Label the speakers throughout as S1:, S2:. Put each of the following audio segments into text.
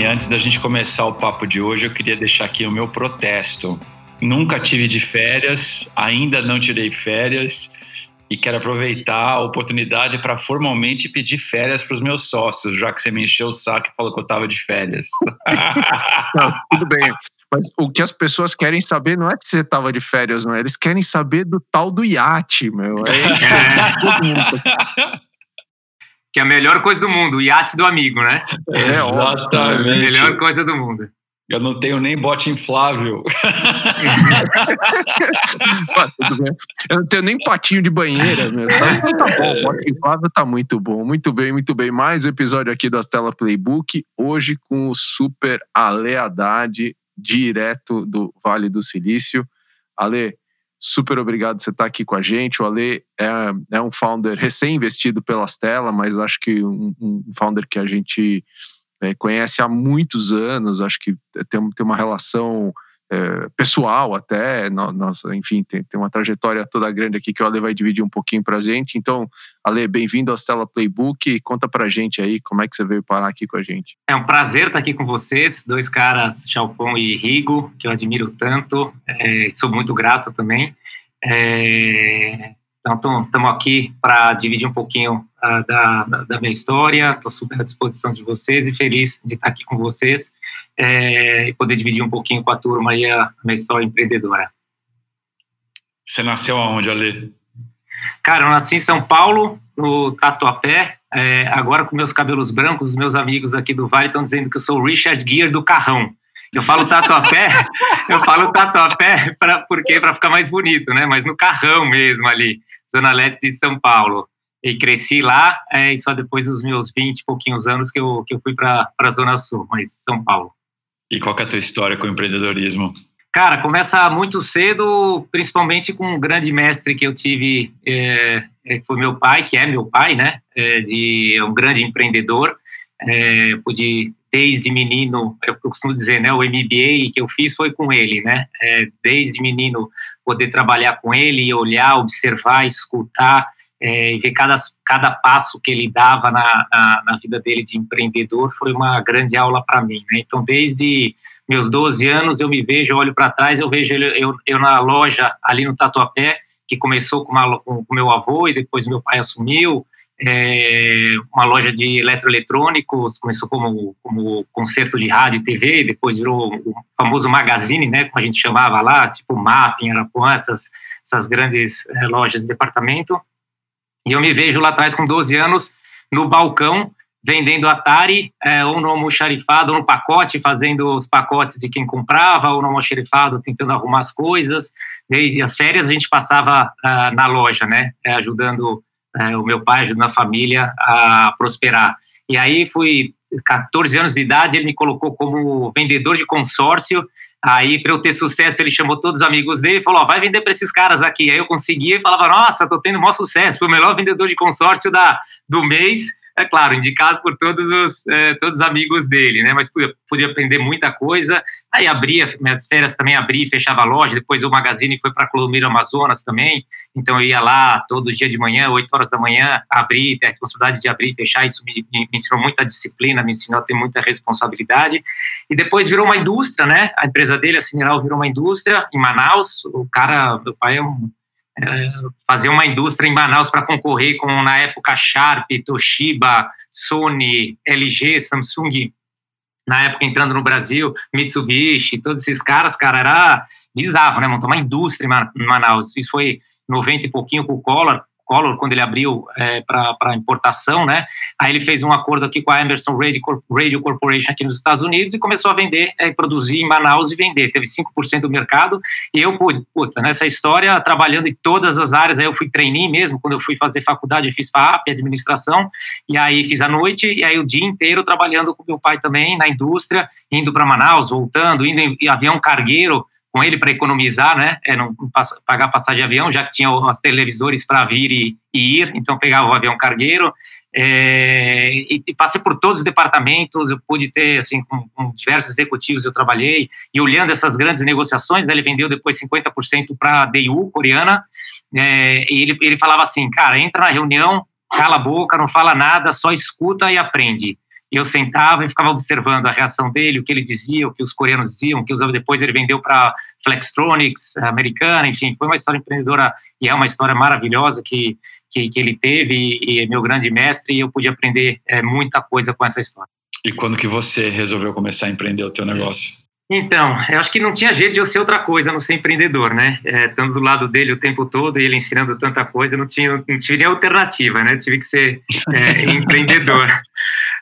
S1: Dani, antes da gente começar o papo de hoje, eu queria deixar aqui o meu protesto. Nunca tive de férias, ainda não tirei férias e quero aproveitar a oportunidade para formalmente pedir férias para os meus sócios, já que você me encheu o saco e falou que eu estava de férias.
S2: não, tudo bem. Mas o que as pessoas querem saber não é se você estava de férias, não é? Eles querem saber do tal do iate, meu. É isso que mundo
S3: que é a melhor coisa do mundo, o iate do amigo, né?
S1: É, Exatamente. É a
S3: melhor coisa do mundo.
S1: Eu não tenho nem bote inflável.
S2: Eu não tenho nem patinho de banheira, meu. Tá, tá bom, bote inflável tá muito bom. Muito bem, muito bem. Mais um episódio aqui da Stella Playbook. Hoje com o super Ale Haddad, direto do Vale do Silício. Ale, super obrigado por você estar aqui com a gente. O Ale é, é um founder recém-investido pela Stella, mas acho que um, um founder que a gente é, conhece há muitos anos, acho que tem, tem uma relação é, pessoal até, nossa, enfim, tem, tem uma trajetória toda grande aqui que o Ale vai dividir um pouquinho para a gente. Então, Ale, bem-vindo ao Stella Playbook. Conta para a gente aí como é que você veio parar aqui com a gente.
S3: É um prazer estar aqui com vocês, dois caras, Chalfon e Rigo, que eu admiro tanto, é, sou muito grato também. É, então, estamos aqui para dividir um pouquinho uh, da, da, minha história. Estou super à disposição de vocês e feliz de estar aqui com vocês é, e poder dividir um pouquinho com a turma aí a, a minha história empreendedora.
S1: Você nasceu aonde, Ale?
S3: Cara, eu nasci em São Paulo, no Tatuapé. É, agora, com meus cabelos brancos, os meus amigos aqui do Vale estão dizendo que eu sou o Richard Gere do Carrão. Eu falo tatuapé, eu falo tatuapé para porque para ficar mais bonito, né? Mas no carrão mesmo ali, zona leste de São Paulo. E cresci lá, é, e só depois dos meus 20 e pouquinhos anos que eu, que eu fui para a Zona Sul, mas São Paulo.
S1: E qual é a tua história com o empreendedorismo?
S3: Cara, começa muito cedo, principalmente com um grande mestre que eu tive, é, é que foi meu pai, que é meu pai, né? É, de é um grande empreendedor. É, pude desde menino, eu costumo dizer, né, o MBA que eu fiz foi com ele, né, é, desde menino poder trabalhar com ele, olhar, observar, escutar é, e ver cada, cada passo que ele dava na, na, na vida dele de empreendedor foi uma grande aula para mim, né, então desde meus 12 anos eu me vejo, olho para trás, eu vejo ele, eu, eu na loja ali no Tatuapé, que começou com, uma, com meu avô e depois meu pai assumiu, é, uma loja de eletroeletrônicos, começou como, como concerto de rádio e TV, depois virou o famoso magazine, né, como a gente chamava lá, tipo Mapping, Arapuã, essas, essas grandes é, lojas de departamento. E eu me vejo lá atrás com 12 anos no balcão vendendo Atari, é, ou no almoxarifado, ou no pacote, fazendo os pacotes de quem comprava, ou no almoxarifado, tentando arrumar as coisas. Desde as férias a gente passava ah, na loja, né, é, ajudando é, o meu pai ajudando a família a prosperar. E aí fui 14 anos de idade, ele me colocou como vendedor de consórcio. Aí, para eu ter sucesso, ele chamou todos os amigos dele e falou: oh, vai vender para esses caras aqui. Aí eu conseguia e falava: nossa, estou tendo maior sucesso, fui o melhor vendedor de consórcio da, do mês é claro, indicado por todos os, é, todos os amigos dele, né? Mas podia, podia, aprender muita coisa. Aí abria, minhas férias também abria e fechava a loja. Depois o Magazine foi para Clodomiro Amazonas também. Então eu ia lá todo dia de manhã, 8 horas da manhã, abrir, ter a responsabilidade de abrir e fechar. Isso me, me ensinou muita disciplina, me ensinou a ter muita responsabilidade. E depois virou uma indústria, né? A empresa dele, a Cineral, virou uma indústria em Manaus. O cara, meu pai é um fazer uma indústria em Manaus para concorrer com, na época, Sharp, Toshiba, Sony, LG, Samsung, na época entrando no Brasil, Mitsubishi, todos esses caras, cara, era bizarro, né? Montar uma indústria em Manaus. Isso foi 90 e pouquinho com o Collor, Collor, quando ele abriu é, para importação, né? Aí ele fez um acordo aqui com a Emerson Radio, Radio Corporation aqui nos Estados Unidos e começou a vender, é, produzir em Manaus e vender. Teve 5% do mercado e eu, puta, nessa história, trabalhando em todas as áreas, aí eu fui trainee mesmo, quando eu fui fazer faculdade, fiz FAP, administração, e aí fiz à noite, e aí o dia inteiro trabalhando com meu pai também na indústria, indo para Manaus, voltando, indo em avião cargueiro, com ele para economizar, né? É, não pagar passagem de avião, já que tinha os televisores para vir e, e, ir, então pegava o avião cargueiro. É, e, e, passei por todos os departamentos, eu pude ter, assim, com, com diversos executivos eu trabalhei, e olhando essas grandes negociações, né, ele vendeu depois 50% para a DU, coreana, é, e ele, ele falava assim, cara, entra na reunião, cala a boca, não fala nada, só escuta e aprende. E eu sentava e ficava observando a reação dele, o que ele dizia, o que os coreanos diziam, o que usava depois ele vendeu para Flextronics, americana, enfim, foi uma história empreendedora e é uma história maravilhosa que, que, que ele teve e, e, é meu grande mestre e eu pude aprender é, muita coisa com essa história.
S1: E quando que você resolveu começar a empreender o teu negócio?
S3: Então, eu acho que não tinha jeito de eu ser outra coisa, não ser empreendedor, né? É, estando do lado dele o tempo todo e ele ensinando tanta coisa, não, tinha, não tive nem alternativa, né? Tive que ser é, empreendedor.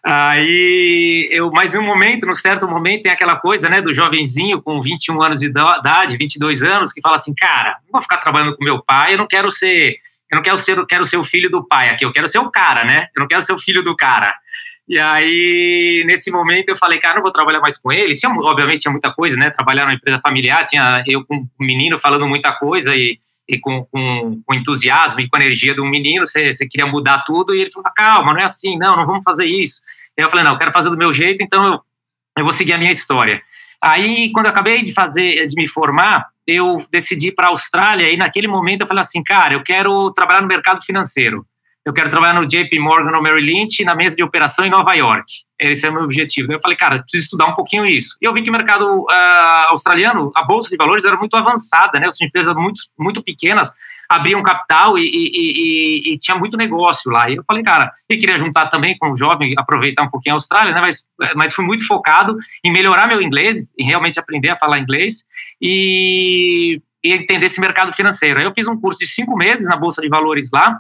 S3: Aí, eu, mas um momento, num certo momento, tem aquela coisa, né, do jovenzinho com 21 anos de idade, 22 anos, que fala assim, cara, não vou ficar trabalhando com meu pai, eu não quero ser, eu não quero ser, eu quero ser o filho do pai aqui, eu quero ser o cara, né? Eu não quero ser o filho do cara. E aí, nesse momento, eu falei, cara, não vou trabalhar mais com ele. Tinha, obviamente, tinha muita coisa, né? Trabalhar numa empresa familiar, tinha eu com um menino falando muita coisa e, e com, com, com, entusiasmo e com energia de um menino, você, você queria mudar tudo. E ele falou, calma, não é assim, não, não vamos fazer isso. E eu falei, não, eu quero fazer do meu jeito, então eu, eu vou seguir a minha história. Aí, quando eu acabei de fazer, de me formar, eu decidi para a Austrália e naquele momento eu falei assim, cara, eu quero trabalhar no mercado financeiro eu quero trabalhar no JP Morgan ou Merrill Lynch na mesa de operação em Nova York. Esse é o meu objetivo. Eu falei, cara, preciso estudar um pouquinho isso. E eu vi que o mercado uh, australiano, a bolsa de valores era muito avançada, né? As empresas muito, muito pequenas abriam capital e, e, e, e, tinha muito negócio lá. E eu falei, cara, eu queria juntar também com o jovem, aproveitar um pouquinho a Austrália, né? Mas, mas fui muito focado em melhorar meu inglês, em realmente aprender a falar inglês e, e entender esse mercado financeiro. Aí eu fiz um curso de cinco meses na bolsa de valores lá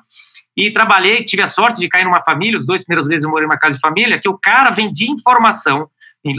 S3: e trabalhei, tive a sorte de cair numa família, os dois primeiros meses eu morei numa casa de família, que o cara vendia informação,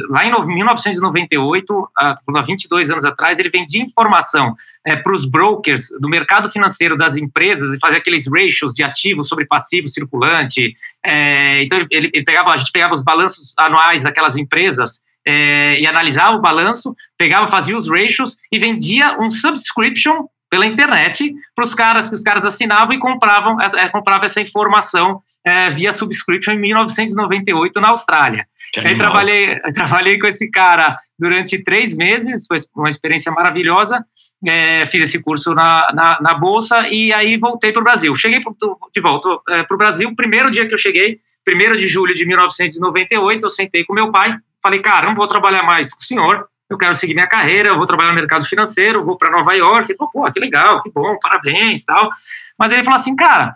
S3: lá em 1998, há 22 anos atrás, ele vendia informação é, para os brokers do mercado financeiro das empresas e fazia aqueles ratios de ativo sobre passivo circulante. É, então, ele, ele, pegava, a gente pegava os balanços anuais daquelas empresas é, e analisava o balanço, pegava, fazia os ratios e vendia um subscription pela internet para os caras que os caras assinavam e compravam, é, compravam essa informação é, via subscription em 1998 na Austrália. Aí trabalhei, trabalhei com esse cara durante três meses, foi uma experiência maravilhosa. É, fiz esse curso na, na, na, Bolsa e aí voltei para o Brasil. Cheguei pro, de volta é, para o Brasil, primeiro dia que eu cheguei, primeiro de julho de 1998, eu sentei com meu pai, falei, cara, não vou trabalhar mais com o senhor, eu quero seguir minha carreira, eu vou trabalhar no mercado financeiro, vou para Nova York. Ele falou, pô, que legal, que bom, parabéns tal. Mas ele falou assim, cara,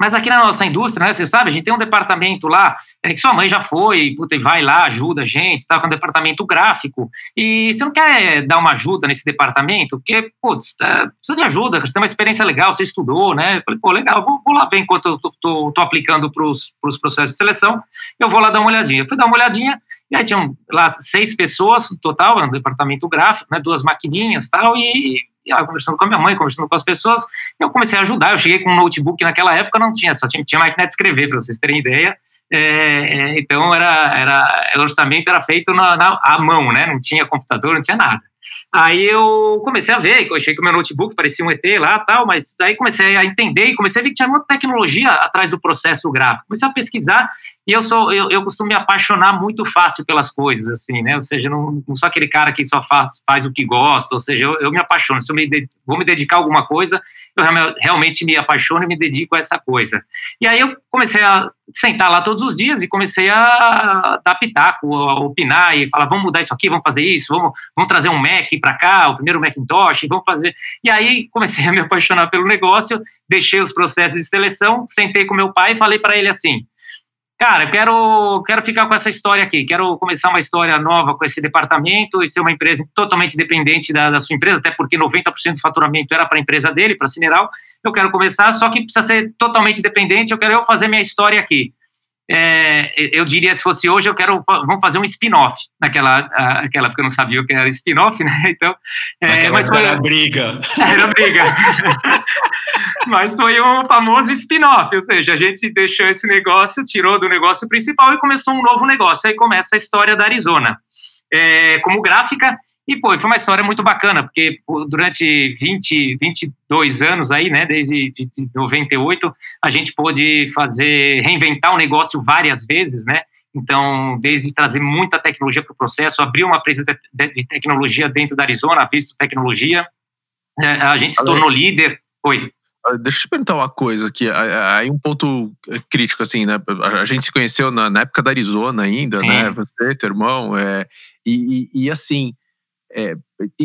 S3: mas aqui na nossa indústria, né, você sabe, a gente tem um departamento lá, é, que sua mãe já foi, puta, e vai lá, ajuda a gente, tá, com um departamento gráfico, e você não quer dar uma ajuda nesse departamento? Porque, putz, tá, precisa de ajuda, você tem uma experiência legal, você estudou, né? Eu falei, pô, legal, vou, vou lá ver enquanto eu tô, tô, tô aplicando para os processos de seleção, eu vou lá dar uma olhadinha. Eu fui dar uma olhadinha, e aí tinham lá seis pessoas no total, no departamento gráfico, né, duas maquininhas tal, e conversando com a minha mãe, conversando com as pessoas, eu comecei a ajudar. Eu cheguei com um notebook naquela época, não tinha, só tinha, tinha máquina de escrever, para vocês terem ideia. É, é, então, era, era, o orçamento era feito na, na, à mão, né? Não tinha computador, não tinha nada. Aí eu comecei a ver, achei que o meu notebook parecia um ET lá tal, mas daí comecei a entender e comecei a ver que tinha muita tecnologia atrás do processo gráfico. Comecei a pesquisar e eu sou eu, eu costumo me apaixonar muito fácil pelas coisas, assim, né? Ou seja, não, não sou aquele cara que só faz, faz o que gosta, ou seja, eu, eu me apaixono. Se eu me vou me dedicar a alguma coisa, eu realmente me apaixono e me dedico a essa coisa. E aí eu comecei a sentar lá todos os dias e comecei a dar pitaco, a opinar e falar, vamos mudar isso aqui, vamos fazer isso, vamos, vamos trazer um Mac para cá, o primeiro Macintosh, vamos fazer. E aí comecei a me apaixonar pelo negócio, deixei os processos de seleção, sentei com meu pai e falei para ele assim: Cara, eu quero, quero ficar com essa história aqui, quero começar uma história nova com esse departamento e ser uma empresa totalmente dependente da, da sua empresa, até porque 90% do faturamento era para a empresa dele, para a Cineral. Eu quero começar, só que precisa ser totalmente dependente, eu quero eu fazer minha história aqui é, eu diria, se fosse hoje, eu quero, vamos fazer um spin-off naquela aquela porque eu não sabia o que era spin-off, né? Então,
S1: é, mas foi era briga.
S3: Era briga. mas foi um famoso spin-off, ou seja, a gente deixou esse negócio, tirou do negócio principal e começou um novo negócio. Aí começa a história da Arizona. É, como gráfica e, pô, foi uma história muito bacana, porque durante 20, 22 anos aí, né, desde de, de 98, a gente pôde fazer, reinventar o negócio várias vezes, né, então, desde trazer muita tecnologia para o processo, abrir uma empresa de, tecnologia dentro da Arizona, a Visto Tecnologia, é, a gente se tornou líder. Oi.
S2: Ah, deixa eu te perguntar uma coisa aqui. Aí um ponto é, crítico, assim, né? A gente se conheceu na, na época da Arizona ainda, Sim. né? Você, teu irmão. É, e, e, e assim, é,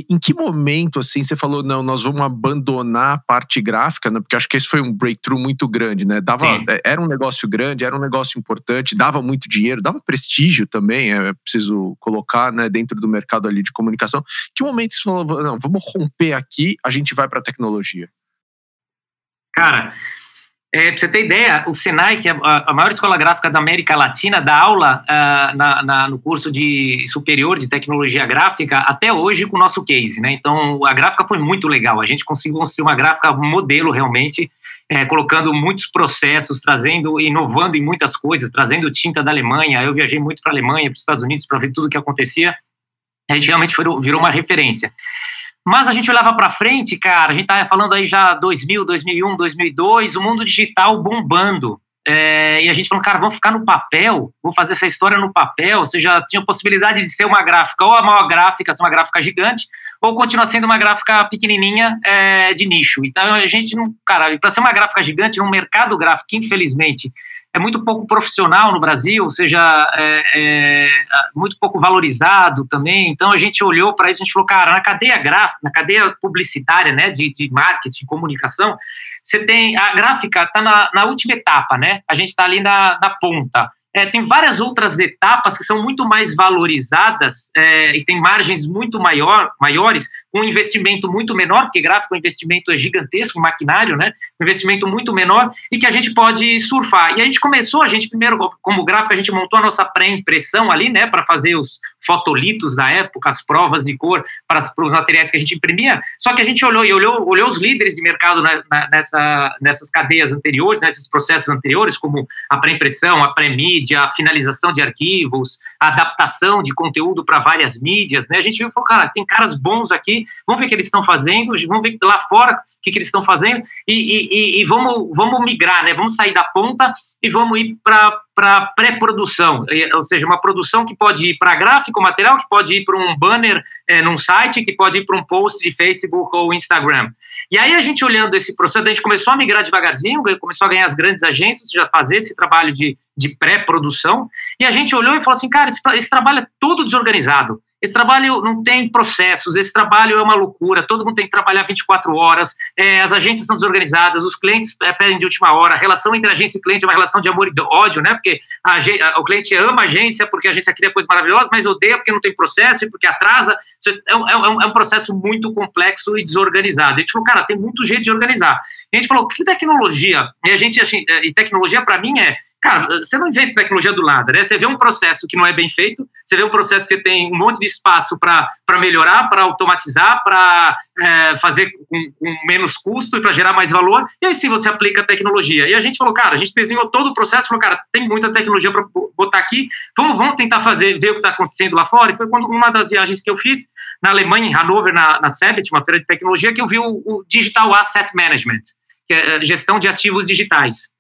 S2: em que momento assim você falou não nós vamos abandonar a parte gráfica né? porque acho que esse foi um breakthrough muito grande né dava é, era um negócio grande era um negócio importante dava muito dinheiro dava prestígio também é preciso colocar né dentro do mercado ali de comunicação que momento você falou não vamos romper aqui a gente vai para a tecnologia
S3: cara é, para você ter ideia, o Senai, que é a maior escola gráfica da América Latina, dá aula uh, na, na, no curso de superior de tecnologia gráfica até hoje com o nosso case, né? Então, a gráfica foi muito legal. A gente conseguiu construir uma gráfica modelo realmente, é, colocando muitos processos, trazendo, inovando em muitas coisas, trazendo tinta da Alemanha. Eu viajei muito para a Alemanha, para os Estados Unidos para ver tudo o que acontecia. A gente realmente virou, virou uma referência. Mas a gente olhava para frente, cara, a gente estava falando aí já 2000, 2001, 2002, o mundo digital bombando. É, e a gente falou, cara, vamos ficar no papel, vou fazer essa história no papel. Ou seja, tinha possibilidade de ser uma gráfica, ou a maior gráfica, ser uma gráfica gigante, ou continuar sendo uma gráfica pequenininha é, de nicho. Então a gente não, cara, para ser uma gráfica gigante num mercado gráfico, infelizmente, é muito pouco profissional no Brasil, ou seja, é, é, muito pouco valorizado também. Então a gente olhou para isso, a gente falou, cara, na cadeia gráfica, na cadeia publicitária, né, de, de marketing, comunicação, você tem a gráfica está na, na última etapa, né? A gente está ali na, na ponta. É, tem várias outras etapas que são muito mais valorizadas é, e tem margens muito maior, maiores, com um investimento muito menor, porque gráfico é um investimento gigantesco, maquinário, né? Um investimento muito menor e que a gente pode surfar. E a gente começou, a gente primeiro, como gráfico, a gente montou a nossa pré-impressão ali, né, para fazer os fotolitos da época, as provas de cor para, para os materiais que a gente imprimia. Só que a gente olhou e olhou, olhou os líderes de mercado na, na, nessa, nessas cadeias anteriores, nesses processos anteriores, como a pré-impressão, a pré-mídia, mídia, a finalização de arquivos, a adaptação de conteúdo para várias mídias, né? A gente viu e falou, cara, tem caras bons aqui, vamos ver o que eles estão fazendo, vamos ver lá fora o que, que eles estão fazendo e, e, e, vamos, vamos migrar, né? Vamos sair da ponta e vamos ir para pré-produção, ou seja, uma produção que pode ir para gráfico, material, que pode ir para um banner é, num site, que pode ir para um post de Facebook ou Instagram. E aí a gente olhando esse processo, a gente começou a migrar devagarzinho, começou a ganhar as grandes agências, já fazer esse trabalho de, de pré-produção, e a gente olhou e falou assim, cara, esse, esse trabalho é todo desorganizado. Esse trabalho não tem processos, esse trabalho é uma loucura, todo mundo tem que trabalhar 24 horas, é, as agências são desorganizadas, os clientes é, pedem de última hora, a relação entre agência e cliente é uma relação de amor e ódio, né? Porque a, a, o cliente ama a agência porque a agência cria coisas maravilhosas, mas odeia porque não tem processo e porque atrasa. É um, é um, é um processo muito complexo e desorganizado. A gente falou, cara, tem muito jeito de organizar. E a gente falou, que tecnologia? E a gente, assim, é, e tecnologia para mim é Cara, você não inventa tecnologia do nada, né? Você vê um processo que não é bem feito, você vê um processo que tem um monte de espaço para melhorar, para automatizar, para é, fazer com, menos custo e para gerar mais valor, e aí sim você aplica a tecnologia. E a gente falou, cara, a gente desenhou todo o processo, falou, cara, tem muita tecnologia para botar aqui, vamos, vamos tentar fazer, ver o que está acontecendo lá fora. E foi quando uma das viagens que eu fiz na Alemanha, em Hannover, na, na uma feira de tecnologia, que eu vi o, o Digital Asset Management, que é, é gestão de ativos digitais.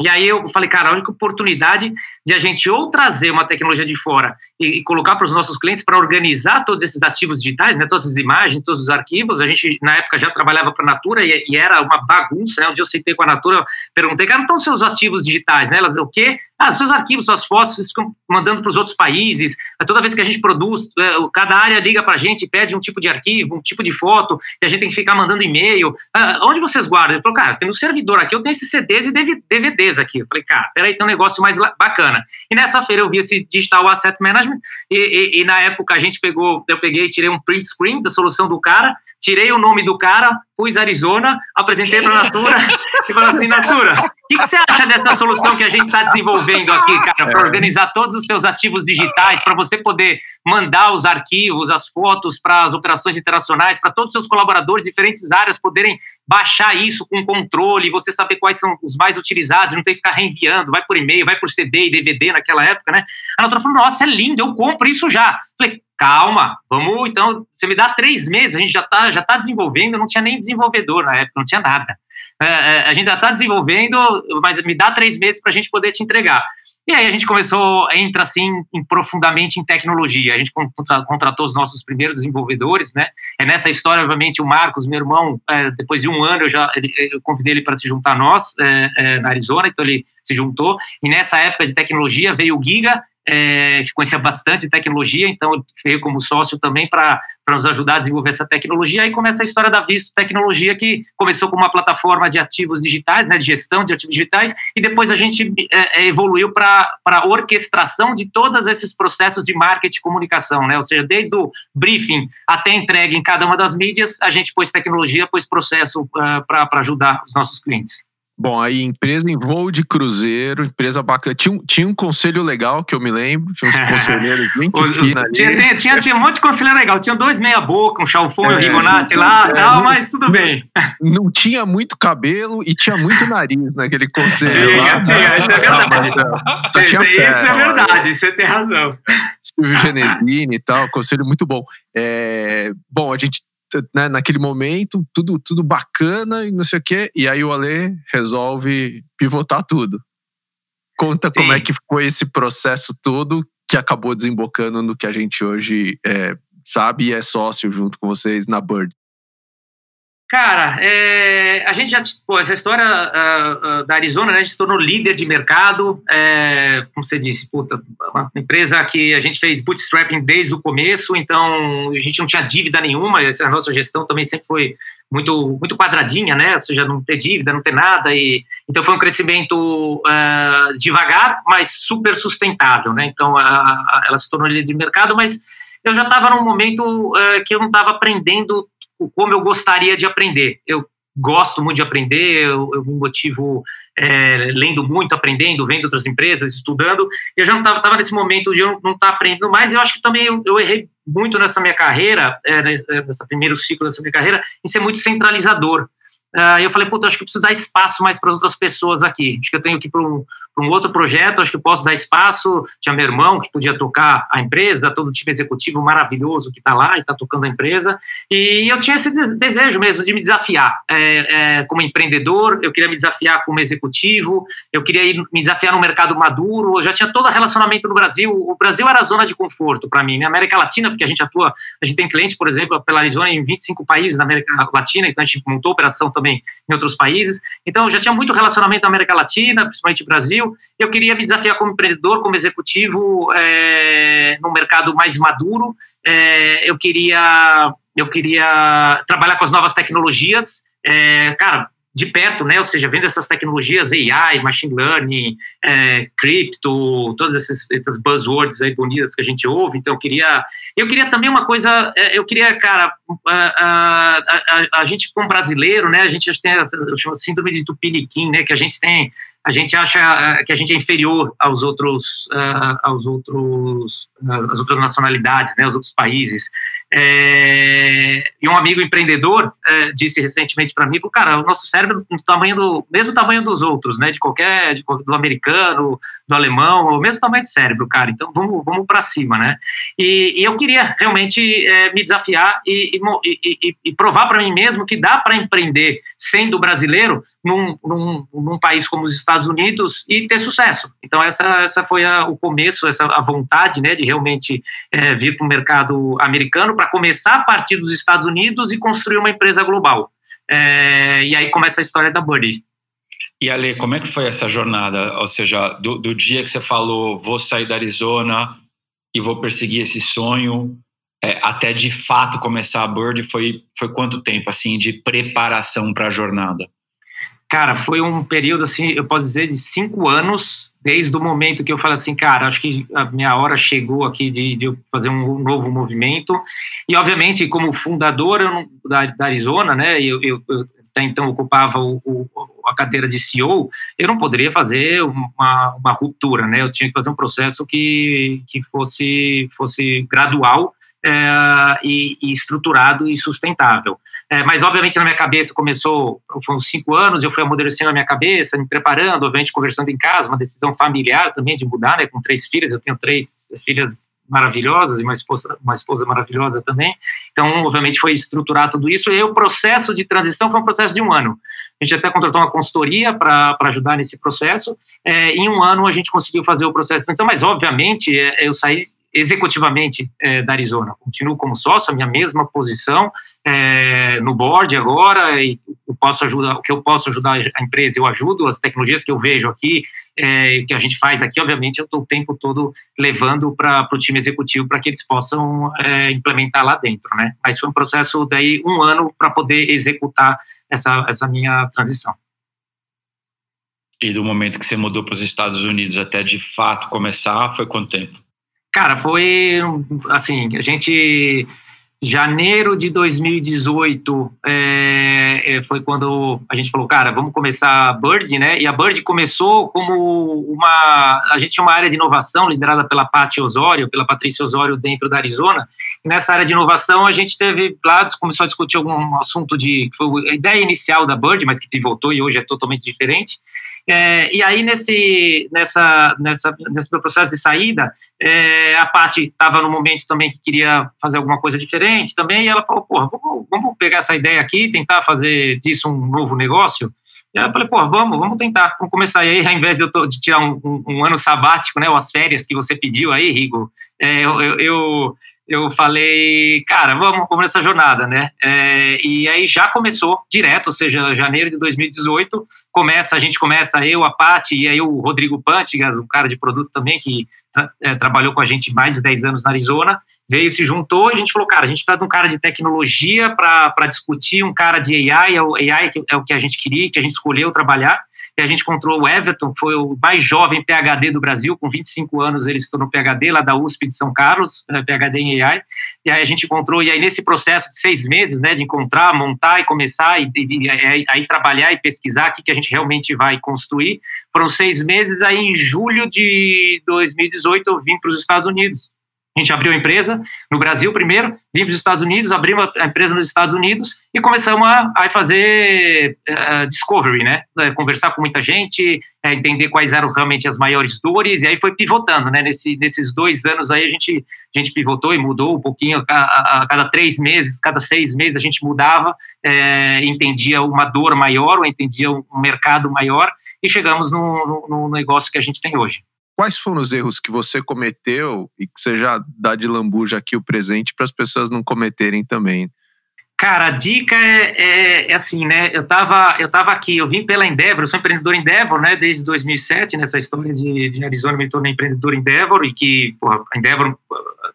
S3: E aí eu falei, cara, a única oportunidade de a gente ou trazer uma tecnologia de fora e, e colocar para os nossos clientes para organizar todos esses ativos digitais, né, todas as imagens, todos os arquivos. A gente, na época, já trabalhava para a Natura e, e, era uma bagunça, né? Um dia eu citei com a Natura, perguntei, cara, não estão seus ativos digitais, né? Elas, o quê? Ah, seus arquivos, suas fotos, vocês ficam mandando para os outros países. Toda vez que a gente produz, é, cada área liga para a gente e pede um tipo de arquivo, um tipo de foto, e a gente tem que ficar mandando e-mail. Ah, onde vocês guardam? Ele falou, cara, tem no servidor aqui, eu tenho esses CDs e DVDs aqui. Eu falei, cara, peraí, tem um negócio mais bacana. E nessa feira eu vi esse Digital Asset Management e, e, e na época a gente pegou, eu peguei e tirei um print screen da solução do cara, tirei o nome do cara, pus Arizona, apresentei para a Natura e falei assim, Natura, o que, que, você acha dessa solução que a gente está desenvolvendo aqui, cara, para é. organizar todos os seus ativos digitais, para você poder mandar os arquivos, as fotos para as operações internacionais, para todos os seus colaboradores de diferentes áreas poderem baixar isso com controle, você saber quais são os mais utilizados, não tem que ficar reenviando, vai por e-mail, vai por CD e DVD naquela época, né? A Natura falou, nossa, é lindo, eu compro isso já. Falei, calma, vamos, então, você me dá três meses, a gente já está já tá desenvolvendo, não tinha nem desenvolvedor na época, não tinha nada. É, é a gente já está desenvolvendo, mas me dá três meses para a gente poder te entregar. E aí a gente começou, entra assim em, profundamente em tecnologia. A gente contratou os nossos primeiros desenvolvedores, né? É nessa história, obviamente, o Marcos, meu irmão, é, depois de um ano eu já eu convidei ele para se juntar a nós é, é, na Arizona, então ele se juntou. E nessa época de tecnologia veio o Giga, é, que conhecia bastante tecnologia, então veio como sócio também para nos ajudar a desenvolver essa tecnologia. Aí começa a história da Visto Tecnologia, que começou como uma plataforma de ativos digitais, né, de gestão de ativos digitais, e depois a gente é, é evoluiu para orquestração de todos esses processos de marketing e comunicação, né, ou seja, desde o briefing até a entrega em cada uma das mídias, a gente pôs tecnologia, pôs processo uh, é, para ajudar os nossos clientes.
S2: Bom, aí empresa em voo de cruzeiro, empresa bacana. Tinha, tinha um conselho legal que eu me lembro, tinha uns conselheiros bem
S3: tinha, tinha, tinha, tinha, um monte de conselheiro legal. Tinha dois meia-boca, um chalfão é, e um rigonate lá é, tal, mas tudo bem.
S2: Não tinha muito cabelo e tinha muito nariz naquele conselho.
S3: Tinha, lá. tinha, isso é verdade. Só tinha isso, isso é verdade, você tem razão.
S2: Silvio Genesini e tal, conselho muito bom. É, bom, a gente né, naquele momento, tudo, tudo bacana e não sei o quê. E aí o Ale resolve pivotar tudo. Conta Sim. como é que foi esse processo todo que acabou desembocando no que a gente hoje é, sabe e é sócio junto com vocês na Bird.
S3: Cara, é, a gente já, pô, essa história uh, uh, da Arizona, né, a gente se tornou líder de mercado, é, como você disse, puta, uma empresa que a gente fez bootstrapping desde o começo, então a gente não tinha dívida nenhuma, essa, nossa gestão também sempre foi muito, muito quadradinha, né, ou seja, não ter dívida, não ter nada, e, então foi um crescimento uh, devagar, mas super sustentável, né, então a, a, ela se tornou líder de mercado, mas eu já estava num momento que eu não estava aprendendo como eu gostaria de aprender. Eu gosto muito de aprender, eu, eu me motivo é, lendo muito, aprendendo, vendo outras empresas, estudando. Eu já não estava nesse momento de eu não estar tá aprendendo mais. Eu acho que também eu, eu errei muito nessa minha carreira, é, nesse primeiro ciclo dessa minha carreira, em ser muito centralizador. Uh, eu falei, puta, acho que eu preciso dar espaço mais para as outras pessoas aqui. Acho que eu tenho que ir para um, um, outro projeto, acho que posso dar espaço. Tinha meu irmão que podia tocar a empresa, todo o time executivo maravilhoso que está lá e está tocando a empresa. E eu tinha esse desejo mesmo de me desafiar é, é, como empreendedor, eu queria me desafiar como executivo, eu queria ir, me desafiar no mercado maduro. Eu já tinha todo relacionamento no Brasil. O Brasil era a zona de conforto para mim. Na né? América Latina, porque a gente atua, a gente tem cliente, por exemplo, pela Arizona em 25 países na América Latina, então a gente montou operação também em outros países. Então, eu já tinha muito relacionamento na América Latina, principalmente Brasil. Eu queria me desafiar como empreendedor, como executivo, é, no mercado mais maduro. É, eu queria eu queria trabalhar com as novas tecnologias. É, cara, de perto, né? Ou seja, vendo essas tecnologias AI, machine learning, é, cripto, todas essas, essas buzzwords aí bonitas que a gente ouve. Então, eu queria, eu queria também uma coisa, é, eu queria, cara, a, a, a, a gente como brasileiro, né? A gente tem eu chamo síndrome de tupiniquim, né? Que a gente tem, a gente acha que a gente é inferior aos outros, uh, aos outros, uh, às outras nacionalidades, né? Aos outros países. É, e um amigo empreendedor é, disse recentemente para mim, cara, o nosso cérebro é do tamanho do mesmo tamanho dos outros, né? De qualquer de, do americano, do alemão, o mesmo tamanho de cérebro, cara. Então vamos vamos para cima, né? E, e, eu queria realmente é, me desafiar e, e, e provar para mim mesmo que dá para empreender sendo brasileiro num, num, num, país como os Estados Unidos e ter sucesso. Então essa essa foi a, o começo, essa a vontade, né? De realmente é, vir para o mercado americano para começar a partir dos Estados Unidos e construir uma empresa global. É, e aí começa a história da Buddy.
S1: E Ale, como é que foi essa jornada? Ou seja, do, do dia que você falou, vou sair da Arizona e vou perseguir esse sonho, é, até de fato começar a Bird, foi, foi quanto tempo assim de preparação para a jornada?
S3: Cara, foi um período assim, eu posso dizer, de cinco anos, desde o momento que eu falei assim, cara, acho que a minha hora chegou aqui de, de fazer um novo movimento. E, obviamente, como fundador da, da, Arizona, né, eu, eu, eu até então ocupava o, o, a cadeira de CEO, eu não poderia fazer uma, uma ruptura, né? Eu tinha que fazer um processo que, que fosse, fosse gradual é, e, e, estruturado e sustentável. É, mas, obviamente, na minha cabeça começou, foram cinco anos, eu fui amadurecendo na minha cabeça, me preparando, obviamente, conversando em casa, uma decisão familiar também de mudar, né, com três filhas, eu tenho três filhas maravilhosas e uma esposa, uma esposa maravilhosa também. Então, obviamente, foi estruturar tudo isso. E o processo de transição foi um processo de um ano. A gente até contratou uma consultoria para ajudar nesse processo. É, em um ano, a gente conseguiu fazer o processo de transição, mas, obviamente, é, eu saí executivamente é, da Arizona. Continuo como sócio, a minha mesma posição é, no board agora, e eu posso ajudar, o que eu posso ajudar a empresa, eu ajudo, as tecnologias que eu vejo aqui, é, que a gente faz aqui, obviamente, eu estou o tempo todo levando para o time executivo para que eles possam é, implementar lá dentro, né? Mas foi um processo daí um ano para poder executar essa, essa minha transição.
S1: E do momento que você mudou para os Estados Unidos até de fato começar, foi quanto tempo?
S3: Cara, foi assim, a gente janeiro de 2018 é, é, foi quando a gente falou, cara, vamos começar a Bird, né? E a Bird começou como uma. A gente tinha uma área de inovação liderada pela Paty Osório, pela Patrícia Osório, dentro da Arizona. E nessa área de inovação, a gente teve lá, começou a discutir algum assunto de. Foi a ideia inicial da Bird, mas que pivotou e hoje é totalmente diferente. É, e aí, nesse, nessa, nessa, nesse processo de saída, é, a Paty estava no momento também que queria fazer alguma coisa diferente também, e ela falou, porra, vamos, vamos pegar essa ideia aqui, tentar fazer disso um novo negócio. E aí eu falei, pô, vamos, vamos tentar, vamos começar. E aí, ao invés de eu de tirar um, um, um, ano sabático, né, ou as férias que você pediu aí, Rigo, é, eu, eu, eu falei, cara, vamos, vamos nessa jornada, né? É, e aí já começou direto, ou seja, janeiro de 2018, começa, a gente começa, eu, a Paty, e aí o Rodrigo Pantigas, um cara de produto também, que tra é, trabalhou com a gente mais de 10 anos na Arizona, veio, se juntou, e a gente falou, cara, a gente precisa de um cara de tecnologia para discutir, um cara de AI, é o AI é o que a gente queria, que a gente escolheu trabalhar, e a gente encontrou o Everton, foi o mais jovem PhD do Brasil, com 25 anos ele se tornou PhD lá da USP de São Carlos, é, PhD em AI, e aí a gente encontrou, e aí nesse processo de seis meses, né, de encontrar, montar e começar, e, e, e aí, aí, trabalhar e pesquisar o que, que a gente realmente vai construir, foram seis meses, aí em julho de 2018 eu vim para os Estados Unidos, a gente abriu a empresa no Brasil primeiro, vimos os Estados Unidos, abrimos a empresa nos Estados Unidos e começamos a, a fazer uh, discovery, né? Uh, conversar com muita gente, uh, entender quais eram realmente as maiores dores, e aí foi pivotando, né? Nesse, nesses dois anos aí a gente, a gente pivotou e mudou um pouquinho, a, a, cada três meses, cada seis meses a gente mudava, entendia uma dor maior ou entendia um mercado maior e chegamos no, no, no negócio que a gente tem hoje
S2: quais foram os erros que você cometeu e que você já dá de lambuja aqui o presente para as pessoas não cometerem também?
S3: Cara, a dica é, é, é, assim, né? Eu tava, eu tava aqui, eu vim pela Endeavor, eu sou empreendedor Endeavor, né? Desde 2007, nessa história de, de Arizona, me tornei empreendedor Endeavor e que, porra, a Endeavor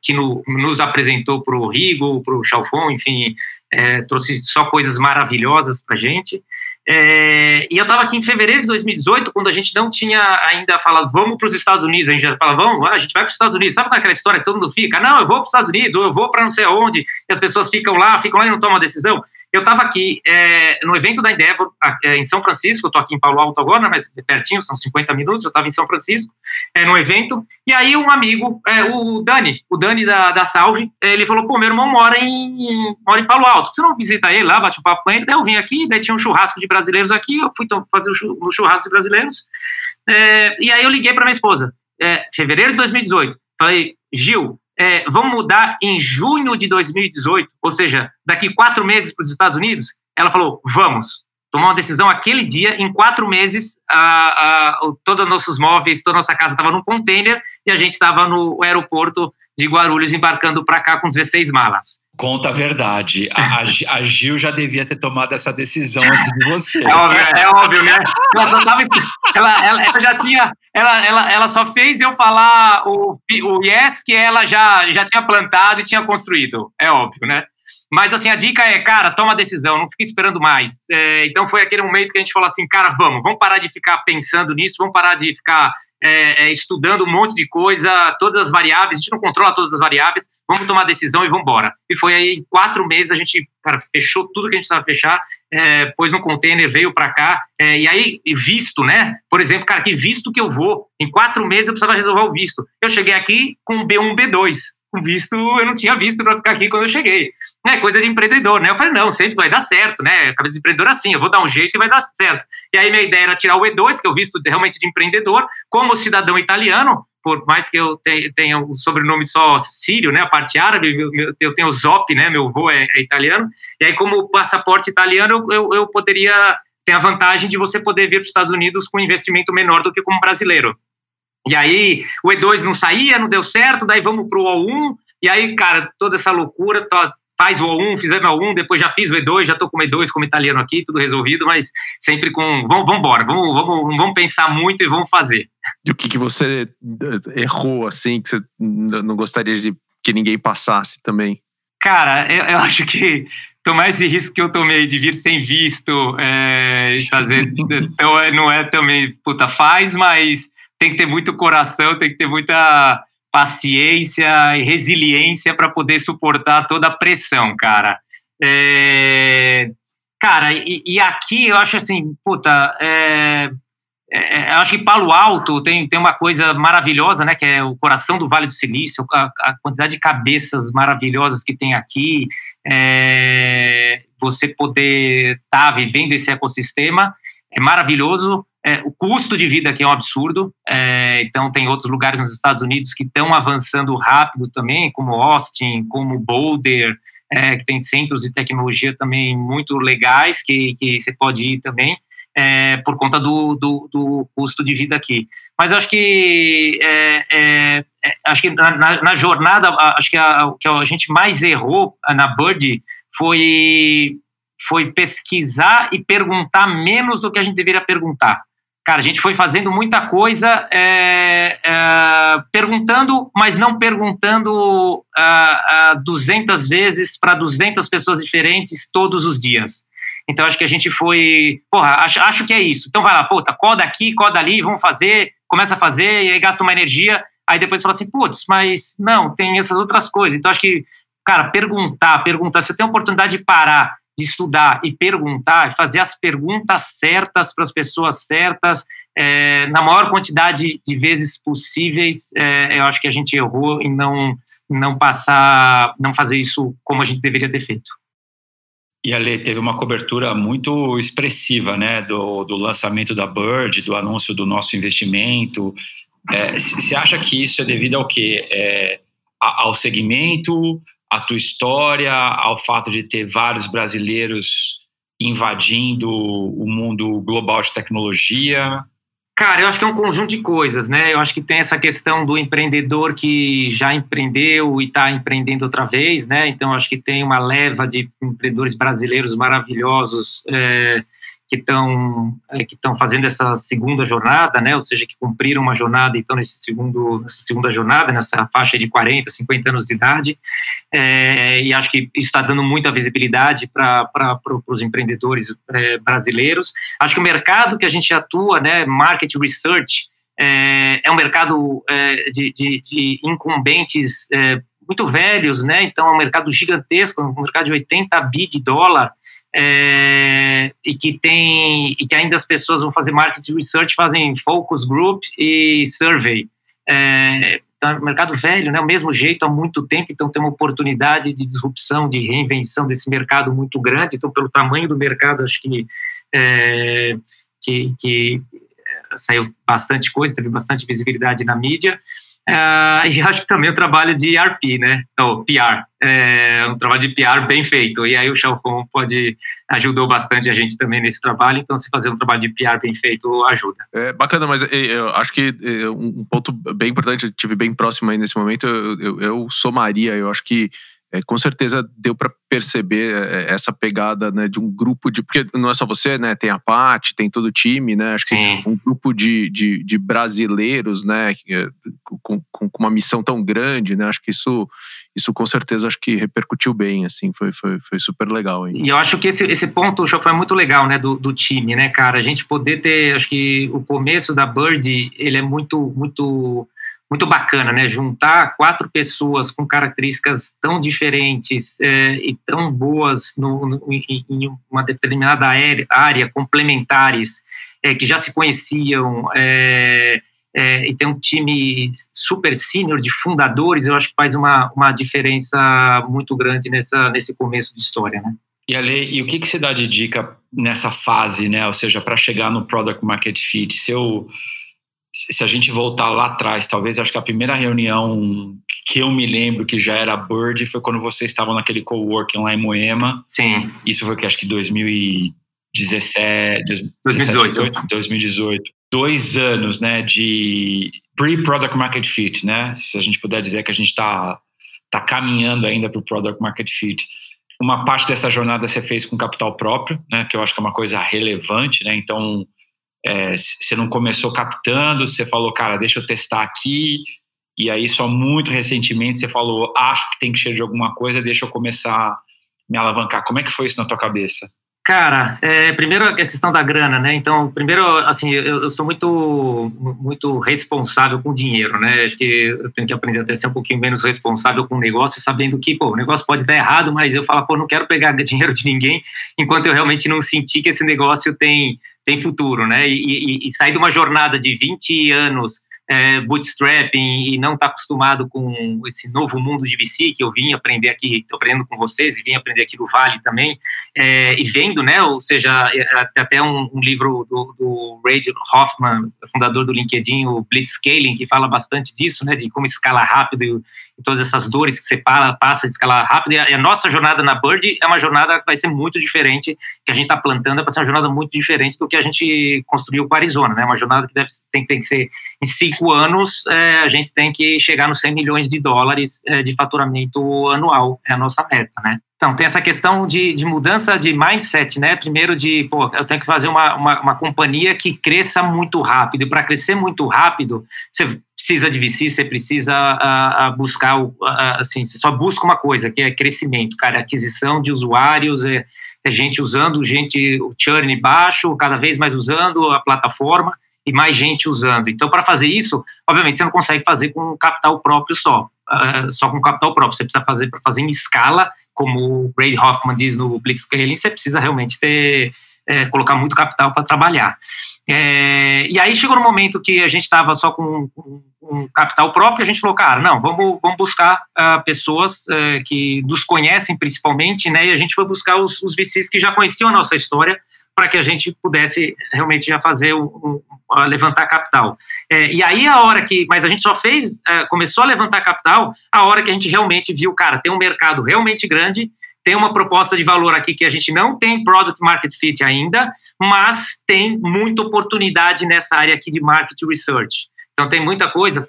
S3: que no, nos apresentou para o Rigo, para o Chalfon, enfim, é, trouxe só coisas maravilhosas para gente. É, e eu estava aqui em fevereiro de 2018, quando a gente não tinha ainda falado, vamos para os Estados Unidos. A gente já fala, vamos, a gente vai para os Estados Unidos. Sabe aquela história que todo mundo fica? Não, eu vou para os Estados Unidos, ou eu vou para não sei aonde, e as pessoas ficam lá, ficam lá e não tomam a decisão. Eu estava aqui é, no evento da Endeavor, é, em São Francisco, eu estou aqui em Paulo Alto agora, mas pertinho, são 50 minutos, eu estava em São Francisco, é, no evento, e aí um amigo, é, o Dani, o Dani da, da Salve, ele falou, pô, meu irmão mora em, mora em Paulo Alto, você não visita ele lá, bate um papo com ele? Daí eu vim aqui, daí tinha um churrasco de brasileiros aqui, eu fui fazer o churrasco de brasileiros, é, e aí eu liguei para minha esposa, é, fevereiro de 2018, falei, Gil, é, vamos mudar em junho de 2018, ou seja, daqui quatro meses para os Estados Unidos? Ela falou, vamos. Tomou uma decisão aquele dia, em quatro meses, a, a, todos os nossos móveis, toda a nossa casa estava num container e a gente estava no aeroporto de Guarulhos embarcando para cá com 16 malas.
S1: Conta a verdade. A, a, Gil já devia ter tomado essa decisão antes de você.
S3: É óbvio, é óbvio né? Ela, só tava, ela, ela, ela, já tinha. Ela, ela, ela só fez eu falar o, o yes que ela já, já tinha plantado e tinha construído. É óbvio, né? Mas assim, a dica é, cara, toma a decisão, não fique esperando mais. É, então foi aquele momento que a gente falou assim, cara, vamos, vamos parar de ficar pensando nisso, vamos parar de ficar é, é, estudando um monte de coisa, todas as variáveis, a gente não controla todas as variáveis, vamos tomar decisão e vamos embora. E foi aí, em quatro meses, a gente, cara, fechou tudo que a gente precisava fechar, é, pôs no container, veio para cá, é, e aí, visto, né? Por exemplo, cara, que visto que eu vou, em quatro meses eu precisava resolver o visto. Eu cheguei aqui com B1, B2, visto, eu não tinha visto para ficar aqui quando eu cheguei. É coisa de empreendedor, né? Eu falei, não, sempre vai dar certo, né? Cabeça de empreendedor assim, eu vou dar um jeito e vai dar certo. E aí minha ideia era tirar o E2, que eu visto realmente de empreendedor, como cidadão italiano, por mais que eu tenha o sobrenome só sírio, né, a parte árabe, eu tenho o Zop, né, meu avô é, é italiano, e aí como passaporte italiano, eu, eu poderia ter a vantagem de você poder vir para os Estados Unidos com um investimento menor do que como brasileiro. E aí o E2 não saía, não deu certo, daí vamos para o O1, e aí, cara, toda essa loucura, faz o O1, fizemos o O1, depois já fiz o E2, já estou com o E2 como italiano aqui, tudo resolvido, mas sempre com, vamos, vamos embora, vamos, vamos, vamos pensar muito e vamos fazer.
S2: E o que, que você errou, assim, que você não gostaria de que ninguém passasse também?
S3: Cara, eu, eu acho que tomar esse risco que eu tomei de vir sem visto é, e fazer, então é, não é também, puta, faz, mas tem que ter muito coração, tem que ter muita paciência e resiliência para poder suportar toda a pressão, cara. É, cara, e, e, aqui eu acho assim, puta, é, é, eu acho que Palo Alto tem, tem uma coisa maravilhosa, né, que é o coração do Vale do Silício, a, a quantidade de cabeças maravilhosas que tem aqui, é, você poder estar tá vivendo esse ecossistema é maravilhoso, é, o custo de vida aqui é um absurdo, é, então tem outros lugares nos Estados Unidos que estão avançando rápido também, como Austin, como Boulder, é, que tem centros de tecnologia também muito legais que, que você pode ir também. É, por conta do, do, do, custo de vida aqui. Mas acho que é, é, é, acho que na, na, jornada acho que a, o que a gente mais errou na Bird foi foi pesquisar e perguntar menos do que a gente deveria perguntar. Cara, a gente foi fazendo muita coisa, é, é, perguntando, mas não perguntando uh, 200 vezes para 200 pessoas diferentes todos os dias. Então, acho que a gente foi, porra, acho, acho que é isso. Então, vai lá, puta, coda aqui, coda ali, vamos fazer, começa a fazer, e aí gasta uma energia, aí depois fala assim, putz, mas não, tem essas outras coisas. Então, acho que, cara, perguntar, perguntar, você tem a oportunidade de parar de estudar e perguntar, fazer as perguntas certas para as pessoas certas, é, na maior quantidade de vezes possíveis, é, eu acho que a gente errou em não, não passar, não fazer isso como a gente deveria ter feito.
S1: E ali teve uma cobertura muito expressiva, né, do, do lançamento da Bird, do anúncio do nosso investimento. Você é, acha que isso é devido ao quê? É, ao segmento, a tua história, ao fato de ter vários brasileiros invadindo o mundo global de tecnologia?
S3: Cara, eu acho que é um conjunto de coisas, né? Eu acho que tem essa questão do empreendedor que já empreendeu e está empreendendo outra vez, né? Então, acho que tem uma leva de empreendedores brasileiros maravilhosos é, que estão é, que estão fazendo essa segunda jornada, né? Ou seja, que cumpriram uma jornada e estão nesse segundo nessa segunda jornada, nessa faixa de 40, 50 anos de idade. É, e acho que está dando muita visibilidade para os empreendedores é, brasileiros. Acho que o mercado que a gente atua, né, market research, é, um mercado de, de, de, incumbentes muito velhos, né? Então é um mercado gigantesco, um mercado de 80 bi de dólar é, e que tem e que ainda as pessoas vão fazer market research, fazem focus group e survey. É, então, mercado velho, né, o mesmo jeito há muito tempo, então tem uma oportunidade de disrupção, de reinvenção desse mercado muito grande. Então, pelo tamanho do mercado, acho que é, que, que saiu bastante coisa, teve bastante visibilidade na mídia. Uh, e acho que também o trabalho de RP, né? Ou PR, é um trabalho de PR bem feito. E aí o Chalfon pode ajudou bastante a gente também nesse trabalho. Então, se fazer um trabalho de PR bem feito ajuda.
S2: É bacana, mas eu acho que um ponto bem importante, eu tive bem próximo aí nesse momento. Eu, eu, eu somaria. Eu acho que é, com certeza deu para perceber é, essa pegada né, de um grupo de. Porque não é só você, né? Tem a Paty, tem todo o time, né? Acho Sim. que um grupo de, de, de brasileiros, né? É, com, com, uma missão tão grande, né? Acho que isso, isso com certeza acho que repercutiu bem, assim, foi, foi, foi super legal. Hein?
S3: E eu acho que esse, esse ponto foi muito legal, né? Do, do time, né, cara? A gente poder ter, acho que o começo da Bird, ele é muito, muito muito bacana, né? Juntar quatro pessoas com características tão diferentes é, e tão boas no, no, em, em, uma determinada área, complementares, é, que já se conheciam, é, é, e tem um time super sênior de fundadores, eu acho que faz uma, uma diferença muito grande nessa, nesse começo de história, né?
S1: E, Ale, e o que, que você dá de dica nessa fase, né? Ou seja, para chegar no Product Market Fit? Se eu se a gente voltar lá atrás, talvez acho que a primeira reunião que eu me lembro que já era Bird foi quando vocês estavam naquele coworking lá em Moema.
S3: Sim.
S1: Isso foi que acho que 2017,
S3: 2018.
S1: 2018. Dois anos, né, de pre-product market fit, né? Se a gente puder dizer que a gente está tá caminhando ainda para o product market fit. Uma parte dessa jornada você fez com capital próprio, né? Que eu acho que é uma coisa relevante, né? Então é, você não começou captando, você falou, cara, deixa eu testar aqui, e aí só muito recentemente você falou, acho que tem que chegar de alguma coisa, deixa eu começar a me alavancar. Como é que foi isso na tua cabeça?
S3: Cara, é, primeiro a questão da grana, né? Então, primeiro, assim, eu, eu, sou muito, muito responsável com dinheiro, né? Acho que eu tenho que aprender até a ser um pouquinho menos responsável com o negócio, sabendo que, pô, o negócio pode dar errado, mas eu falo, pô, não quero pegar dinheiro de ninguém enquanto eu realmente não sentir que esse negócio tem, tem futuro, né? E, e, e sair de uma jornada de 20 anos é, bootstrapping e não está acostumado com esse novo mundo de VC que eu vim aprender aqui, estou aprendendo com vocês e vim aprender aqui no Vale também, é, e vendo, né, ou seja, é, até um, um livro do, do Ray Hoffman, fundador do LinkedIn, o Blitzscaling, que fala bastante disso, né, de como escalar rápido e, e todas essas dores que você para, passa de escalar rápido, e a, e a, nossa jornada na Bird é uma jornada que vai ser muito diferente, que a gente está plantando, é para ser uma jornada muito diferente do que a gente construiu com a Arizona, né, uma jornada que deve, tem, tem que ser em si cinco anos, é, a gente tem que chegar nos 100 milhões de dólares é, de faturamento anual, é a nossa meta, né? Então, tem essa questão de, de, mudança de mindset, né? Primeiro de, pô, eu tenho que fazer uma, uma, uma companhia que cresça muito rápido. E para crescer muito rápido, você precisa de VC, você precisa a, a buscar, a, assim, você só busca uma coisa, que é crescimento, cara, aquisição de usuários, é, é gente usando, gente, o churn baixo, cada vez mais usando a plataforma e mais gente usando. Então, para fazer isso, obviamente, você não consegue fazer com capital próprio só, uh, só com capital próprio. Você precisa fazer para fazer em escala, como o Ray Hoffman diz no Blitzscaling, você precisa realmente ter é, colocar muito capital para trabalhar. É, e aí chegou no momento que a gente estava só com, com, com, capital próprio, a gente falou, cara, não, vamos, vamos buscar uh, pessoas uh, que nos conhecem principalmente, né? E a gente foi buscar os, os VCs que já conheciam a nossa história para que a gente pudesse realmente já fazer um, um, levantar capital. É, e aí a hora que, mas a gente só fez, é, começou a levantar capital a hora que a gente realmente viu, cara, tem um mercado realmente grande, tem uma proposta de valor aqui que a gente não tem product market fit ainda, mas tem muita oportunidade nessa área aqui de market research. Então tem muita coisa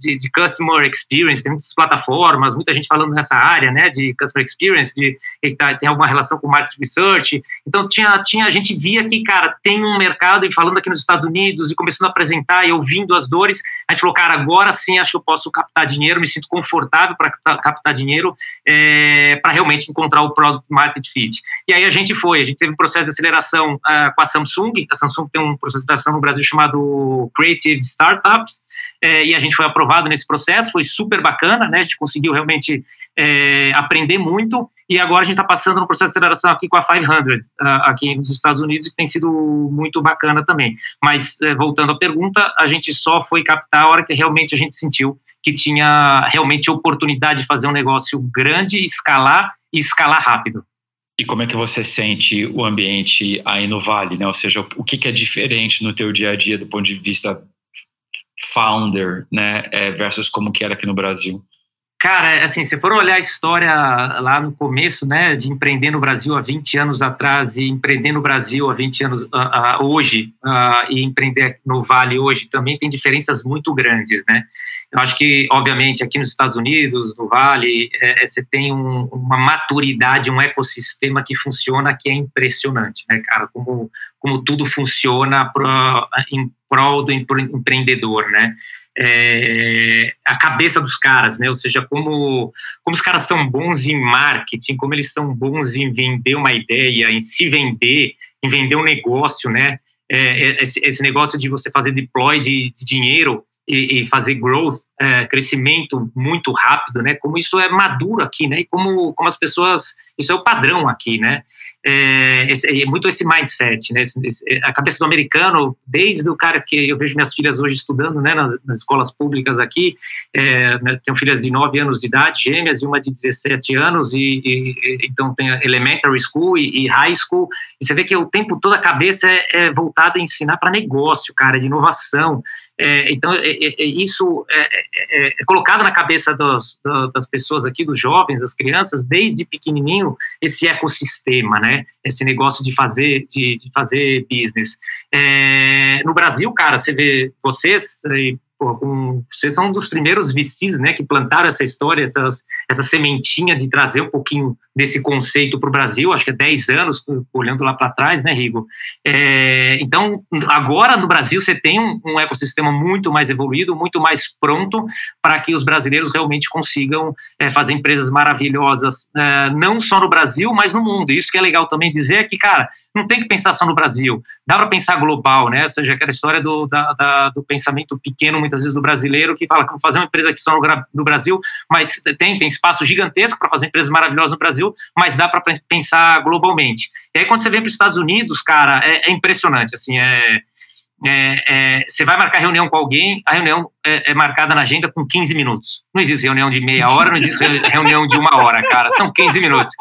S3: de, de, customer experience, tem muitas plataformas, muita gente falando nessa área, né, de customer experience, de tá, tem alguma relação com market research. Então tinha, tinha a gente via que cara tem um mercado e falando aqui nos Estados Unidos e começando a apresentar e ouvindo as dores, a gente falou cara agora sim acho que eu posso captar dinheiro, me sinto confortável para captar, captar, dinheiro é, para realmente encontrar o product market fit. E aí a gente foi, a gente teve um processo de aceleração uh, com a Samsung. A Samsung tem um processo de aceleração no Brasil chamado Creative Startup startups, é, e a gente foi aprovado nesse processo, foi super bacana, né? A gente conseguiu realmente é, aprender muito, e agora a gente está passando no processo de aceleração aqui com a 500, aqui nos Estados Unidos, que tem sido muito bacana também. Mas, é, voltando à pergunta, a gente só foi captar a hora que realmente a gente sentiu que tinha realmente oportunidade de fazer um negócio grande, escalar e escalar rápido.
S1: E como é que você sente o ambiente aí no Vale, né? Ou seja, o que, é diferente no teu dia a dia do ponto de vista founder, né, é, versus como que era aqui no Brasil?
S3: Cara, assim, se for olhar a história lá no começo, né, de empreender no Brasil há 20 anos atrás e empreender no Brasil há 20 anos uh, uh, hoje uh, e empreender no Vale hoje também tem diferenças muito grandes, né? Eu acho que, obviamente, aqui nos Estados Unidos, no Vale, é, é, você tem um, uma maturidade, um ecossistema que funciona que é impressionante, né, cara? Como, como tudo funciona pro, em prol do empreendedor, né? É, a cabeça dos caras, né? Ou seja, como, como os caras são bons em marketing, como eles são bons em vender uma ideia, em se vender, em vender um negócio, né? É, é esse, esse, negócio de você fazer deploy de, de dinheiro e, e, fazer growth, é, crescimento muito rápido, né? Como isso é maduro aqui, né? E como, como as pessoas isso é o padrão aqui, né? É, esse, é muito esse mindset, né? Esse, esse, a cabeça do americano, desde o cara que eu vejo minhas filhas hoje estudando, né, nas, nas escolas públicas aqui, é, né, tenho filhas de 9 anos de idade, gêmeas, e uma de 17 anos, e, e então tem elementary school e, e, high school, e você vê que o tempo todo a cabeça é, é voltada a ensinar para negócio, cara, de inovação, É, então, é, é, é isso é, é, colocado na cabeça dos, das pessoas aqui, dos jovens, das crianças, desde pequenininho, esse ecossistema, né? Esse negócio de fazer, de, de fazer business. no Brasil, cara, você vê vocês com, vocês são um dos primeiros VCs, né, que plantaram essa história, essas, essa sementinha de trazer um pouquinho desse conceito para o Brasil, acho que é 10 anos, olhando lá para trás, né, Rigo? É, então, agora no Brasil você tem um, um, ecossistema muito mais evoluído, muito mais pronto para que os brasileiros realmente consigam é, fazer empresas maravilhosas, é, não só no Brasil, mas no mundo. Isso que é legal também dizer é que, cara, não tem que pensar só no Brasil, dá para pensar global, né? Ou seja, aquela história do, da, da, do pensamento pequeno, muitas vezes do brasileiro que fala que vou fazer uma empresa aqui só no, Brasil, mas tem, tem espaço gigantesco para fazer empresas maravilhosas no Brasil, mas dá para pensar globalmente. E aí quando você vem para os Estados Unidos, cara, é, é impressionante, assim, é, é, é, você vai marcar reunião com alguém, a reunião é, é, marcada na agenda com 15 minutos. Não existe reunião de meia hora, não existe reunião de uma hora, cara. São 15 minutos.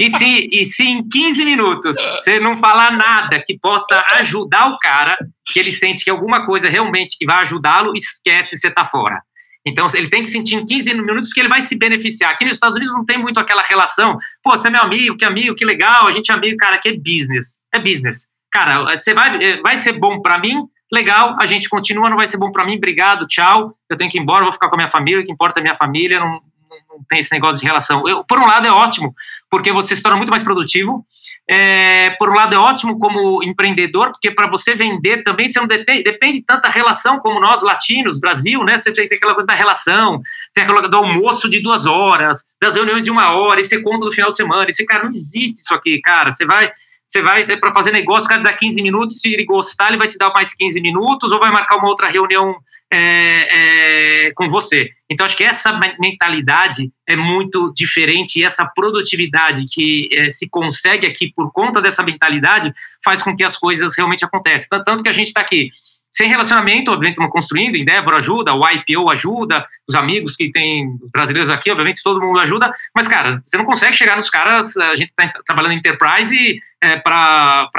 S3: E se, e se em 15 minutos você não falar nada que possa ajudar o cara, que ele sente que alguma coisa realmente que vai ajudá-lo, esquece você tá fora. Então, ele tem que sentir em 15 minutos que ele vai se beneficiar. Aqui nos Estados Unidos não tem muito aquela relação, pô, você é meu amigo, que amigo, que legal, a gente é amigo, cara, que é business. É business. Cara, você vai, eh, vai ser bom para mim, legal, a gente continua, não vai ser bom para mim, obrigado, tchau, eu tenho que ir embora, vou ficar com a minha família, o que importa é a minha família, não, não tem esse negócio de relação. Eu, por um lado é ótimo, porque você se torna muito mais produtivo, é, por um lado é ótimo como empreendedor, porque para você vender também você não depende, depende tanto da relação como nós latinos, Brasil, né? Você tem, tem, aquela coisa da relação, tem aquela do almoço de duas horas, das reuniões de uma hora, e você conta do final de semana, e você, cara, não existe isso aqui, cara. Você vai, você vai é para fazer negócio, o cara dá 15 minutos, se ele gostar, ele vai te dar mais 15 minutos, ou vai marcar uma outra reunião é, é, com você. Então, acho que essa mentalidade é muito diferente e essa produtividade que é, se consegue aqui por conta dessa mentalidade faz com que as coisas realmente aconteçam. Tanto que a gente está aqui sem relacionamento, obviamente, estamos construindo, Endeavor ajuda, o IPO ajuda, os amigos que tem brasileiros aqui, obviamente, todo mundo ajuda, mas, cara, você não consegue chegar nos caras, a gente está trabalhando em Enterprise é, para.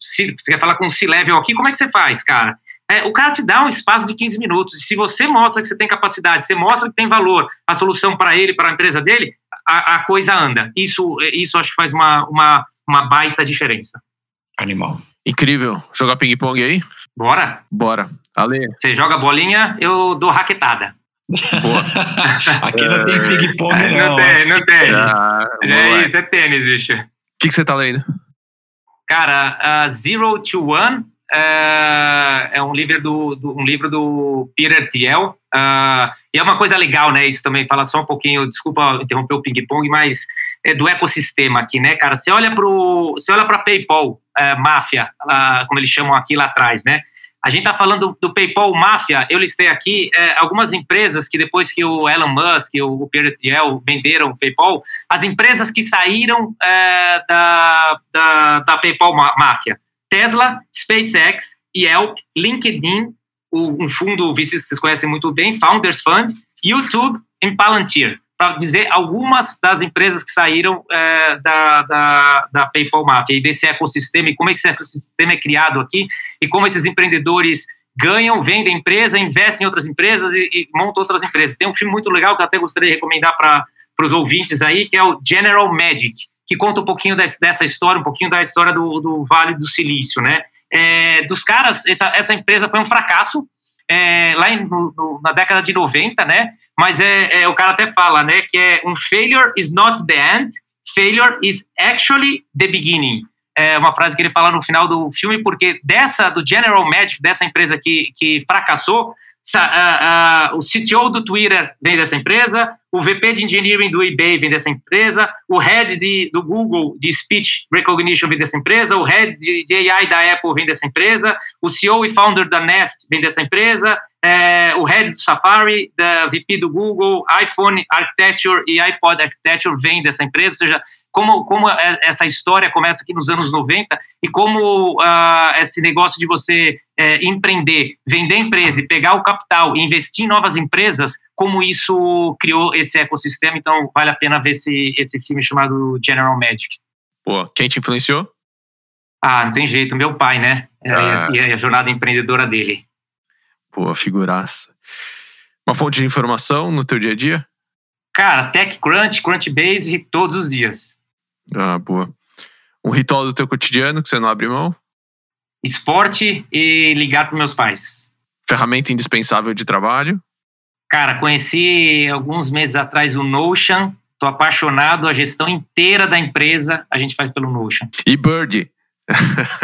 S3: Você quer falar com o C-Level aqui, como é que você faz, cara? É, o cara te dá um espaço de 15 minutos, e se você mostra que você tem capacidade, você mostra que tem valor, a solução para ele, para a empresa dele, a, a, coisa anda. Isso, isso acho que faz uma, uma, uma baita diferença.
S1: Animal.
S2: Incrível. Jogar ping-pong aí?
S3: Bora?
S2: Bora. Ale.
S3: Você joga bolinha, eu dou raquetada.
S1: Boa. Aqui não tem ping-pong, não.
S3: Não tem, não tem. Ah, é isso, é tênis, bicho. O
S2: que, que você tá lendo?
S3: Cara, uh, Zero to One é um livro do, do, um livro do Peter Thiel. Uh, e é uma coisa legal, né? Isso também, fala só um pouquinho, desculpa interromper o ping-pong, mas é do ecossistema aqui, né, cara? Você olha para você olha para PayPal, é, máfia, como eles chamam aqui lá atrás, né? A gente está falando do, PayPal máfia. Eu listei aqui é, algumas empresas que depois que o Elon Musk e o Peter Thiel venderam o PayPal, as empresas que saíram é, da, da, da PayPal máfia: Tesla, SpaceX, Yelp, LinkedIn, um fundo vocês conhecem muito bem, Founders Fund, YouTube e Palantir para dizer algumas das empresas que saíram é, da, da, da, PayPal Mafia e desse ecossistema e como esse ecossistema é criado aqui e como esses empreendedores ganham, vendem empresa, investem em outras empresas e, e montam outras empresas. Tem um filme muito legal que eu até gostaria de recomendar para os ouvintes aí, que é o General Magic, que conta um pouquinho dessa história, um pouquinho da história do, do Vale do Silício, né? É, dos caras, essa, essa empresa foi um fracasso, é, lá em, no, na década de 90, né? Mas é, é, o cara até fala, né? Que é um failure is not the end, failure is actually the beginning. É uma frase que ele fala no final do filme, porque dessa, do General Magic, dessa empresa que, que fracassou, o CTO do Twitter vem dessa empresa, o VP de Engineering do eBay vem dessa empresa, o Head de, do Google de Speech Recognition vem dessa empresa, o Head de, de AI da Apple vem dessa empresa, o CEO e Founder da Nest vem dessa empresa, é, o head do Safari, da VP do Google, iPhone Architecture e iPod Architecture vem dessa empresa, ou seja, como, como é, essa história começa aqui nos anos 90 e como uh, esse negócio de você é, empreender, vender empresa e pegar o capital e investir em novas empresas, como isso criou esse ecossistema, então vale a pena ver esse, esse filme chamado General Magic.
S2: Pô, quem te influenciou?
S3: Ah, não tem jeito, meu pai, né? Ah. E a jornada empreendedora dele.
S2: Boa, figuraça. Uma fonte de informação no teu dia a dia?
S3: Cara, TechCrunch, Crunchbase todos os dias.
S2: Ah, boa. Um ritual do teu cotidiano que você não abre mão?
S3: Esporte e ligar para meus pais.
S2: Ferramenta indispensável de trabalho?
S3: Cara, conheci alguns meses atrás o Notion. Tô apaixonado, a gestão inteira da empresa a gente faz pelo Notion.
S2: E Bird?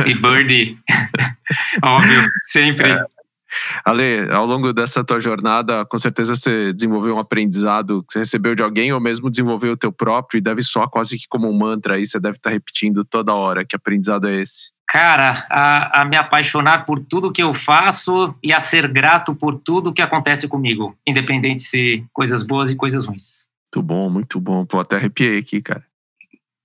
S3: e Bird. Óbvio, sempre. É.
S2: Ale, ao longo dessa tua jornada, com certeza você desenvolveu um aprendizado que você recebeu de alguém ou mesmo desenvolveu o teu próprio e deve soar quase que como um mantra aí, você deve estar repetindo toda hora. Que aprendizado é esse?
S3: Cara, a, a me apaixonar por tudo que eu faço e a ser grato por tudo que acontece comigo, independente se coisas boas e coisas ruins.
S2: Muito bom, muito bom. Pô, até arrepiei aqui, cara.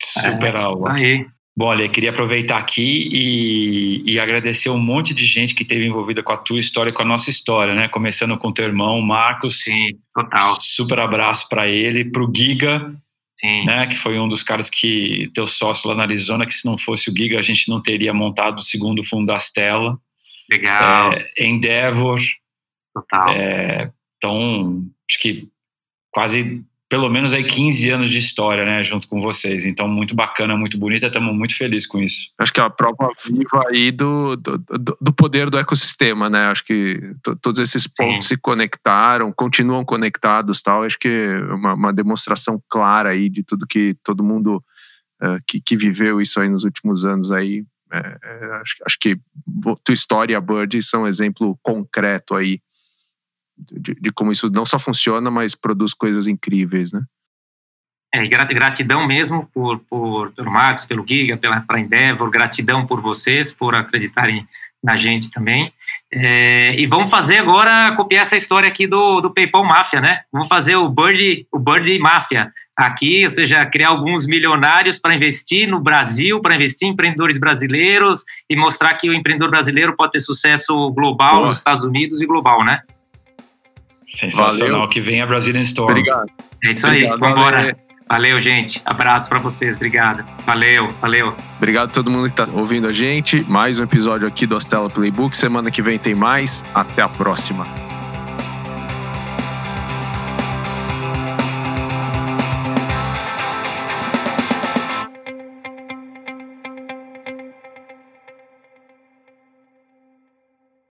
S1: Super é, aula. Isso aí. Bom, olha, queria aproveitar aqui e, e, agradecer um monte de gente que esteve envolvida com a tua história, com a nossa história, né? Começando com teu irmão, Marcos.
S3: Sim, total.
S1: Super abraço para ele, para o Giga, Sim. Né, que foi um dos caras que teu sócio lá na Arizona, que se não fosse o Giga a gente não teria montado o segundo fundo da Stella.
S3: Legal.
S1: É, Endeavor.
S3: Total.
S1: É, então, acho que quase pelo menos aí 15 anos de história, né, junto com vocês. Então, muito bacana, muito bonita, estamos muito felizes com isso.
S2: Acho que é a prova viva aí do, do, do poder do ecossistema, né? Acho que todos esses pontos Sim. se conectaram, continuam conectados tal. Acho que é uma, uma demonstração clara aí de tudo que todo mundo uh, que, que viveu isso aí nos últimos anos aí. É, é, acho, acho que tua história e a Bird são um exemplo concreto aí de, de, como isso não só funciona, mas produz coisas incríveis, né?
S3: É, gratidão mesmo por, por, pelo Marcos, pelo Giga, pela pra Endeavor, gratidão por vocês, por acreditarem na gente também. É, e vamos fazer agora, copiar essa história aqui do, do PayPal Máfia, né? Vamos fazer o Bird, o Bird Máfia aqui, ou seja, criar alguns milionários para investir no Brasil, para investir em empreendedores brasileiros e mostrar que o empreendedor brasileiro pode ter sucesso global Boa. nos Estados Unidos e global, né?
S1: Sensacional. Valeu. Que venha a Brazilian Store.
S2: Obrigado.
S3: É isso aí. Obrigado, Vambora. Valeu. valeu, gente. Abraço para vocês. Obrigado. Valeu, valeu.
S2: Obrigado a todo mundo que está ouvindo a gente. Mais um episódio aqui do Astela Playbook. Semana que vem tem mais. Até a próxima.